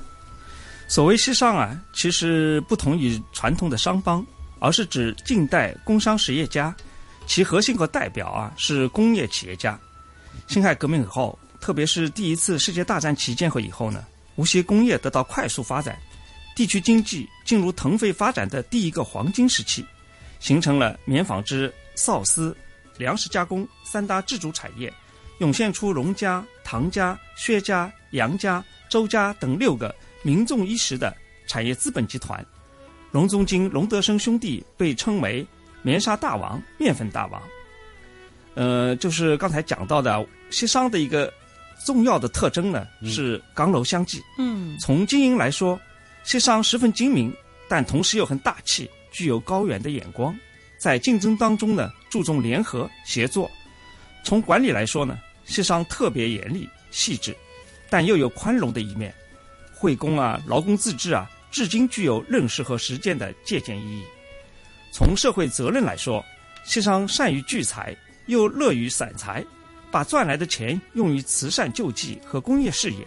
[SPEAKER 10] 所谓西商啊，其实不同于传统的商帮，而是指近代工商实业家。其核心和代表啊是工业企业家。辛亥革命以后，特别是第一次世界大战期间和以后呢，无锡工业得到快速发展，地区经济进入腾飞发展的第一个黄金时期，形成了棉纺织、缫丝、粮食加工三大支柱产业，涌现出荣家、唐家、薛家、杨家、周家等六个名重一时的产业资本集团。荣宗经、荣德生兄弟被称为。棉纱大王、面粉大王，呃，就是刚才讲到的西商的一个重要的特征呢，是刚柔相济。
[SPEAKER 7] 嗯，
[SPEAKER 10] 从经营来说，西商十分精明，但同时又很大气，具有高远的眼光。在竞争当中呢，注重联合协作。从管理来说呢，西商特别严厉细致，但又有宽容的一面。惠工啊，劳工自治啊，至今具有认识和实践的借鉴意义。从社会责任来说，西商善于聚财，又乐于散财，把赚来的钱用于慈善救济和工业事业，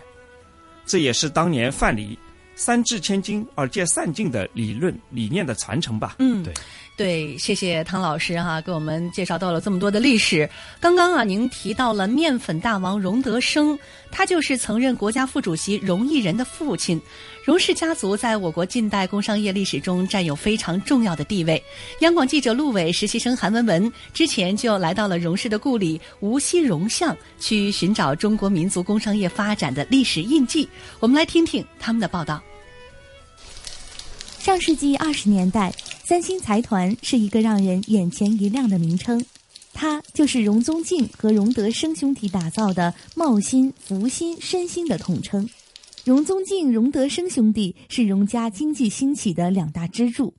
[SPEAKER 10] 这也是当年范蠡“三至千金而借散尽”的理论理念的传承吧。
[SPEAKER 7] 嗯，
[SPEAKER 10] 对。
[SPEAKER 7] 对，谢谢汤老师哈，给我们介绍到了这么多的历史。刚刚啊，您提到了面粉大王荣德生，他就是曾任国家副主席荣毅仁的父亲。荣氏家族在我国近代工商业历史中占有非常重要的地位。央广记者陆伟、实习生韩文文之前就来到了荣氏的故里无锡荣巷，去寻找中国民族工商业发展的历史印记。我们来听听他们的报道。
[SPEAKER 17] 上世纪二十年代，三星财团是一个让人眼前一亮的名称，它就是荣宗敬和荣德生兄弟打造的茂新、福新、申新的统称。荣宗敬、荣德生兄弟是荣家经济兴起的两大支柱。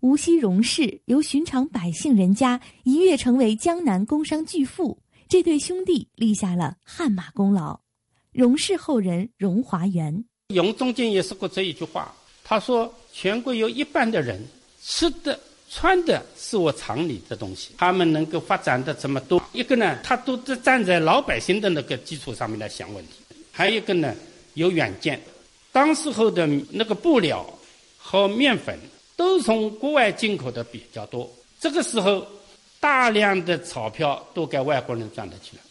[SPEAKER 17] 无锡荣氏由寻常百姓人家一跃成为江南工商巨富，这对兄弟立下了汗马功劳。荣氏后人荣华元，
[SPEAKER 24] 荣宗敬也说过这一句话，他说。全国有一半的人吃的、穿的是我厂里的东西，他们能够发展的这么多，一个呢，他都是站在老百姓的那个基础上面来想问题；还有一个呢，有远见。当时候的那个布料和面粉都从国外进口的比较多，这个时候大量的钞票都给外国人赚了去了，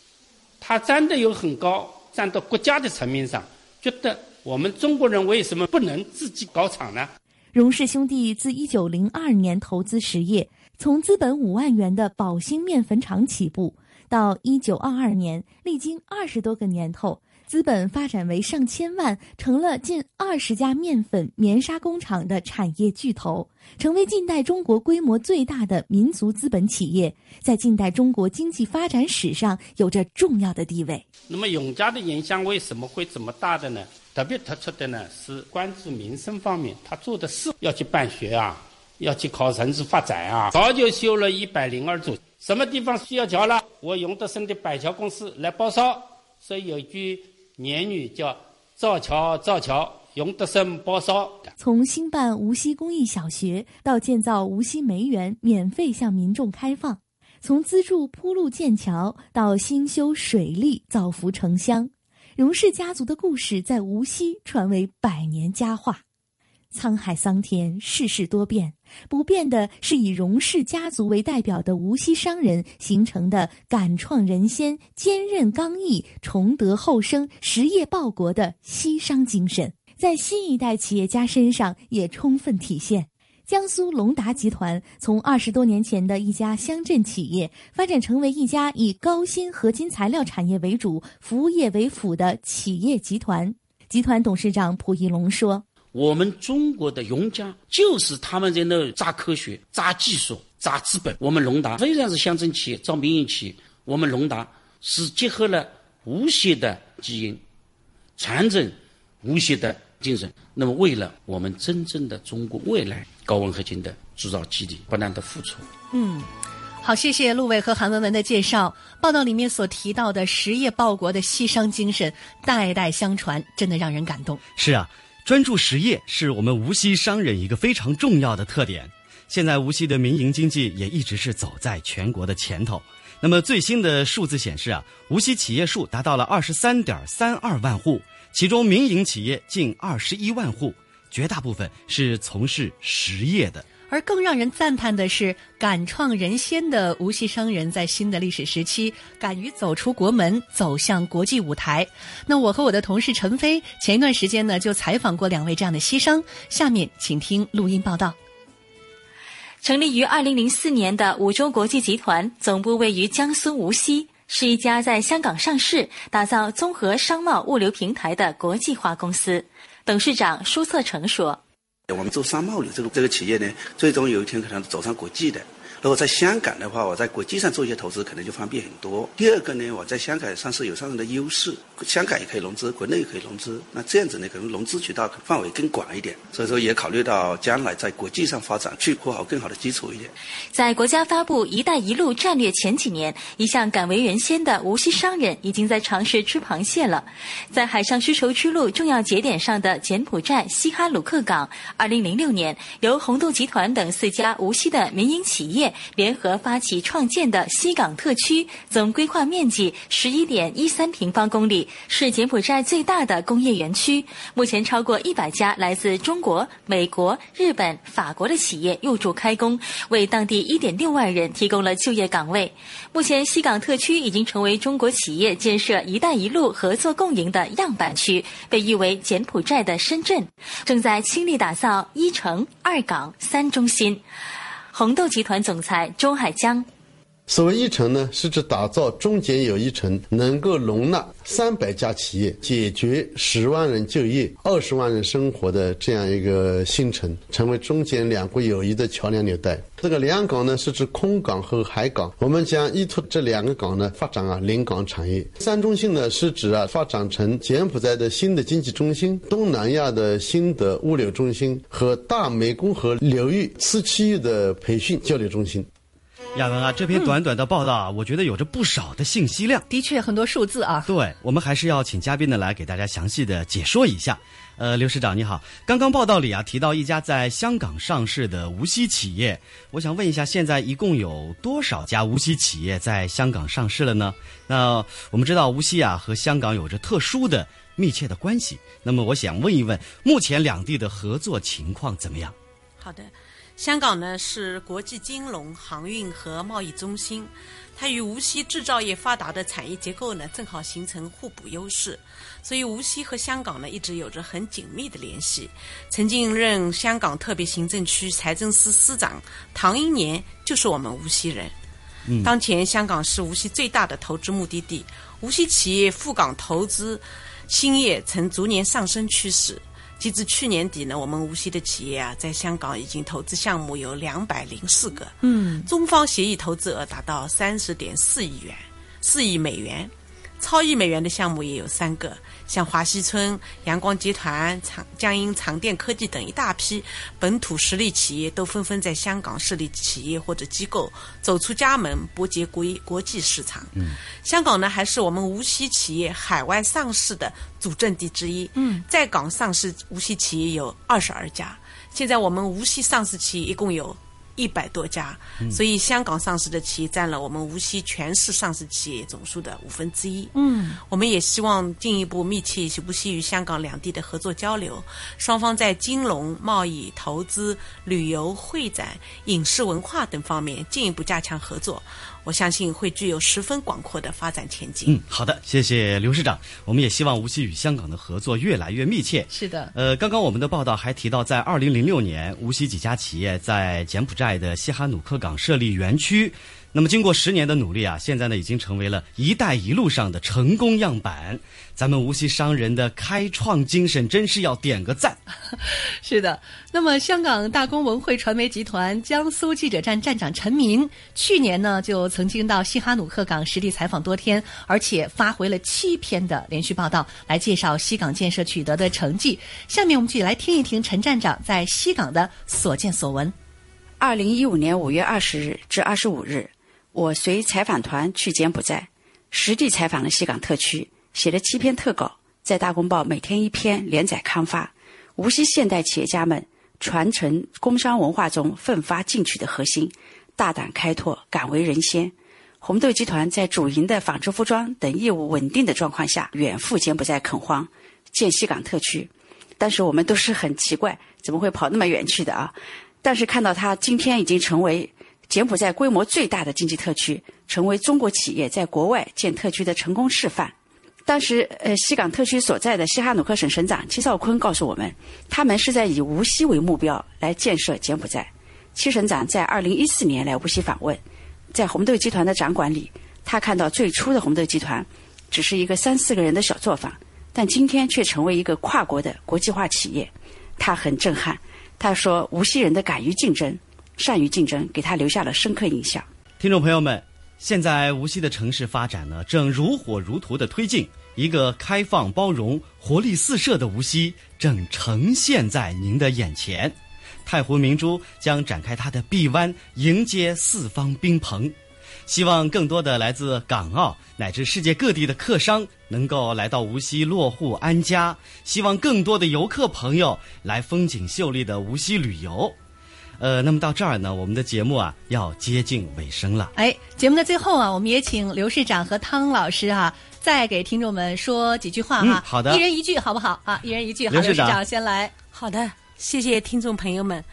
[SPEAKER 24] 他站的又很高，站到国家的层面上，觉得我们中国人为什么不能自己搞厂呢？
[SPEAKER 17] 荣氏兄弟自一九零二年投资实业，从资本五万元的宝兴面粉厂起步，到一九二二年，历经二十多个年头，资本发展为上千万，成了近二十家面粉、棉纱工厂的产业巨头，成为近代中国规模最大的民族资本企业，在近代中国经济发展史上有着重要的地位。
[SPEAKER 24] 那么永嘉的影响为什么会这么大的呢？特别突出的呢是关注民生方面，他做的事要去办学啊，要去考城市发展啊，早就修了一百零二座，什么地方需要桥了，我永德生的板桥公司来包烧，所以有一句。谚语叫造桥造桥，永德生包烧。
[SPEAKER 17] 从兴办无锡公益小学到建造无锡梅园免费向民众开放，从资助铺路建桥到兴修水利造福城乡，荣氏家族的故事在无锡传为百年佳话。沧海桑田，世事多变，不变的是以荣氏家族为代表的无锡商人形成的敢创人先、坚韧刚毅、崇德后生、实业报国的西商精神，在新一代企业家身上也充分体现。江苏龙达集团从二十多年前的一家乡镇企业，发展成为一家以高新合金材料产业为主、服务业为辅的企业集团。集团董事长蒲一龙说。
[SPEAKER 24] 我们中国的永嘉就是他们在那扎科学、扎技术、扎资本。我们龙达虽然是乡镇企业、造民营企业，我们龙达是结合了无锡的基因，传承无锡的精神。那么，为了我们真正的中国未来高温合金的制造基地，不断的付出。
[SPEAKER 7] 嗯，好，谢谢陆伟和韩文文的介绍。报道里面所提到的实业报国的西商精神，代代相传，真的让人感动。
[SPEAKER 8] 是啊。专注实业是我们无锡商人一个非常重要的特点。现在无锡的民营经济也一直是走在全国的前头。那么最新的数字显示啊，无锡企业数达到了二十三点三二万户，其中民营企业近二十一万户，绝大部分是从事实业的。
[SPEAKER 7] 而更让人赞叹的是，敢创人先的无锡商人，在新的历史时期，敢于走出国门，走向国际舞台。那我和我的同事陈飞，前一段时间呢，就采访过两位这样的西商。下面请听录音报道。
[SPEAKER 25] 成立于二零零四年的五洲国际集团，总部位于江苏无锡，是一家在香港上市、打造综合商贸物流平台的国际化公司。董事长舒策成说。
[SPEAKER 26] 我们做商贸的这个这个企业呢，最终有一天可能走上国际的。如果在香港的话，我在国际上做一些投资，可能就方便很多。第二个呢，我在香港上市有上市的优势，香港也可以融资，国内也可以融资。那这样子呢，可能融资渠道范围更广一点。所以说，也考虑到将来在国际上发展，去铺好更好的基础一点。
[SPEAKER 25] 在国家发布“一带一路”战略前几年，一向敢为人先的无锡商人已经在尝试吃螃蟹了。在海上丝绸之路重要节点上的柬埔寨西哈努克港，二零零六年由红豆集团等四家无锡的民营企业。联合发起创建的西港特区，总规划面积十一点一三平方公里，是柬埔寨最大的工业园区。目前超过一百家来自中国、美国、日本、法国的企业入驻开工，为当地一点六万人提供了就业岗位。目前，西港特区已经成为中国企业建设“一带一路”合作共赢的样板区，被誉为柬埔寨的深圳，正在倾力打造一城、二港、三中心。红豆集团总裁周海江。
[SPEAKER 27] 所谓一城呢，是指打造中间有一城，能够容纳三百家企业，解决十万人就业、二十万人生活的这样一个新城，成为中柬两国友谊的桥梁纽带。这个两港呢，是指空港和海港。我们将依托这两个港呢，发展啊临港产业。三中心呢，是指啊发展成柬埔寨的新的经济中心、东南亚的新的物流中心和大湄公河流域次区域的培训交流中心。
[SPEAKER 8] 亚文啊，这篇短短的报道啊，我觉得有着不少的信息量。
[SPEAKER 7] 的确，很多数字啊。
[SPEAKER 8] 对，我们还是要请嘉宾呢来给大家详细的解说一下。呃，刘市长你好，刚刚报道里啊提到一家在香港上市的无锡企业，我想问一下，现在一共有多少家无锡企业在香港上市了呢？那我们知道无锡啊和香港有着特殊的密切的关系，那么我想问一问，目前两地的合作情况怎么样？
[SPEAKER 9] 好的。香港呢是国际金融、航运和贸易中心，它与无锡制造业发达的产业结构呢正好形成互补优势，所以无锡和香港呢一直有着很紧密的联系。曾经任香港特别行政区财政司司长唐英年就是我们无锡人。当前香港是无锡最大的投资目的地，无锡企业赴港投资兴业呈逐年上升趋势。截至去年底呢，我们无锡的企业啊，在香港已经投资项目有两百零四个，
[SPEAKER 7] 嗯，
[SPEAKER 9] 中方协议投资额达到三十点四亿元，四亿美元，超亿美元的项目也有三个。像华西村、阳光集团、长江阴长电科技等一大批本土实力企业，都纷纷在香港设立企业或者机构，走出家门，博接国国际市场。
[SPEAKER 27] 嗯，
[SPEAKER 9] 香港呢，还是我们无锡企业海外上市的主阵地之一。
[SPEAKER 7] 嗯，
[SPEAKER 9] 在港上市无锡企业有二十二家，现在我们无锡上市企业一共有。一百多家，
[SPEAKER 7] 嗯
[SPEAKER 9] 所以香港上市的企业占了我们无锡全市上市企业总数的五分之一。
[SPEAKER 7] 嗯，
[SPEAKER 9] 我们也希望进一步密切无锡与香港两地的合作交流，双方在金融、贸易、投资、旅游、会展、影视文化等方面进一步加强合作。我相信会具有十分广阔的发展前景。
[SPEAKER 8] 嗯，好的，谢谢刘市长。我们也希望无锡与香港的合作越来越密切。
[SPEAKER 7] 是的，
[SPEAKER 8] 呃，刚刚我们的报道还提到，在二零零六年，无锡几家企业在柬埔寨的西哈努克港设立园区。那么，经过十年的努力啊，现在呢已经成为了一带一路上的成功样板。咱们无锡商人的开创精神真是要点个赞。[laughs]
[SPEAKER 7] 是的，那么香港大公文汇传媒集团江苏记者站站长陈明，去年呢就曾经到西哈努克港实地采访多天，而且发回了七篇的连续报道，来介绍西港建设取得的成绩。下面我们就来听一听陈站长在西港的所见所闻。
[SPEAKER 28] 二零一五年五月二十日至二十五日，我随采访团去柬埔寨，实地采访了西港特区，写了七篇特稿，在《大公报》每天一篇连载刊发。无锡现代企业家们传承工商文化中奋发进取的核心，大胆开拓，敢为人先。红豆集团在主营的纺织服装等业务稳定的状况下，远赴柬埔寨垦荒，建西港特区。当时我们都是很奇怪，怎么会跑那么远去的啊？但是看到它今天已经成为柬埔寨规模最大的经济特区，成为中国企业在国外建特区的成功示范。当时，呃，西港特区所在的西哈努克省省长戚少坤告诉我们，他们是在以无锡为目标来建设柬埔寨。戚省长在二零一四年来无锡访问，在红豆集团的掌管里，他看到最初的红豆集团只是一个三四个人的小作坊，但今天却成为一个跨国的国际化企业，他很震撼。他说：“无锡人的敢于竞争、善于竞争，给他留下了深刻印象。”
[SPEAKER 8] 听众朋友们，现在无锡的城市发展呢，正如火如荼的推进，一个开放、包容、活力四射的无锡正呈现在您的眼前。太湖明珠将展开它的臂弯，迎接四方宾朋。希望更多的来自港澳乃至世界各地的客商能够来到无锡落户安家。希望更多的游客朋友来风景秀丽的无锡旅游。呃，那么到这儿呢，我们的节目啊要接近尾声了。
[SPEAKER 7] 哎，节目的最后啊，我们也请刘市长和汤老师啊，再给听众们说几句话哈、
[SPEAKER 8] 嗯好的
[SPEAKER 7] 一人一句好不好啊？一人一句，好，刘市
[SPEAKER 8] 刘市长
[SPEAKER 7] 长先来。
[SPEAKER 9] 好的，谢谢听众朋友们。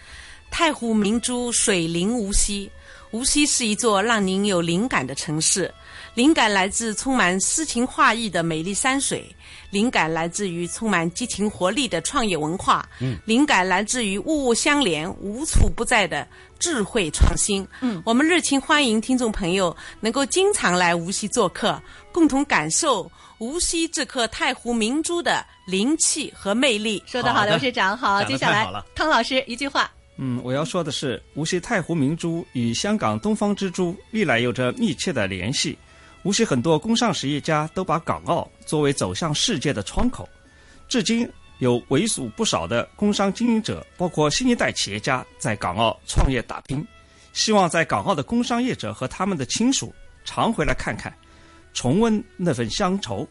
[SPEAKER 9] 太湖明珠水灵无锡，无锡是一座让您有灵感的城市。灵感来自充满诗情画意的美丽山水，灵感来自于充满激情活力的创业文化，
[SPEAKER 29] 嗯
[SPEAKER 9] 灵感来自于物物相连、无处不在的智慧创新。
[SPEAKER 7] 嗯，
[SPEAKER 9] 我们热情欢迎听众朋友能够经常来无锡做客，共同感受无锡这颗太湖明珠的灵气和魅力。
[SPEAKER 7] 说得好，刘市长好。接下来，汤老师一句话。
[SPEAKER 10] 嗯，我要说的是，无锡太湖明珠与香港东方之珠历来有着密切的联系。无锡很多工商实业家都把港澳作为走向世界的窗口，至今有为数不少的工商经营者，包括新一代企业家，在港澳创业打拼。希望在港澳的工商业者和他们的亲属常回来看看，重温那份乡愁，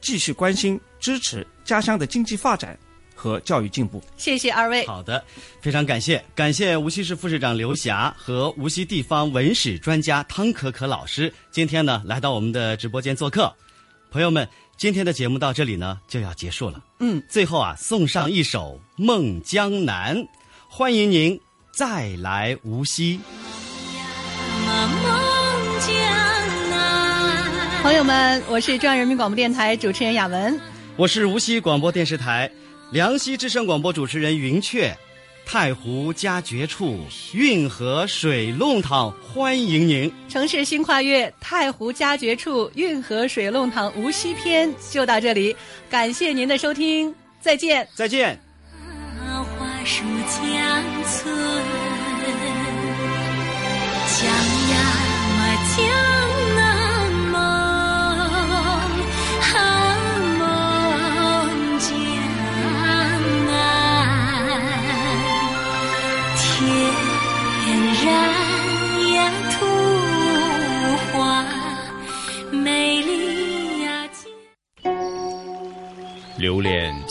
[SPEAKER 10] 继续关心支持家乡的经济发展和教育进步。
[SPEAKER 7] 谢谢二位。
[SPEAKER 8] 好的，非常感谢，感谢无锡市副市长刘霞和无锡地方文史专家汤可可老师，今天呢来到我们的直播间做客。朋友们，今天的节目到这里呢就要结束了。
[SPEAKER 7] 嗯，
[SPEAKER 8] 最后啊，送上一首《梦江南》，欢迎您再来无锡。
[SPEAKER 7] 朋友们，我是中央人民广播电台主持人雅文。
[SPEAKER 8] 我是无锡广播电视台梁溪之声广播主持人云雀。太湖佳绝处，运河水弄堂，欢迎您。
[SPEAKER 7] 城市新跨越，太湖佳绝处，运河水弄堂无锡篇就到这里，感谢您的收听，再见，
[SPEAKER 8] 再见。
[SPEAKER 30] 花树江村，江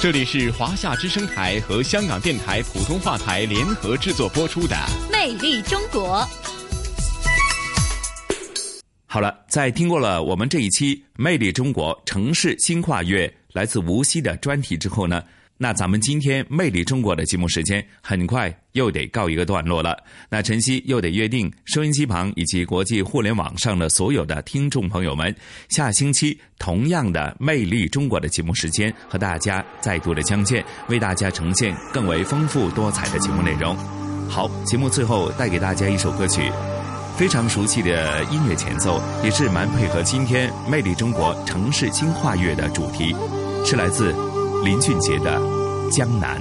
[SPEAKER 16] 这里是华夏之声台和香港电台普通话台联合制作播出的《
[SPEAKER 2] 魅力中国》。
[SPEAKER 3] 好了，在听过了我们这一期《魅力中国城市新跨越》来自无锡的专题之后呢，那咱们今天《魅力中国》的节目时间很快又得告一个段落了。那晨曦又得约定收音机旁以及国际互联网上的所有的听众朋友们，下星期同样的《魅力中国》的节目时间和大家再度的相见，为大家呈现更为丰富多彩的节目内容。好，节目最后带给大家一首歌曲。非常熟悉的音乐前奏，也是蛮配合今天《魅力中国城市轻跨越》的主题，是来自林俊杰的《江南》。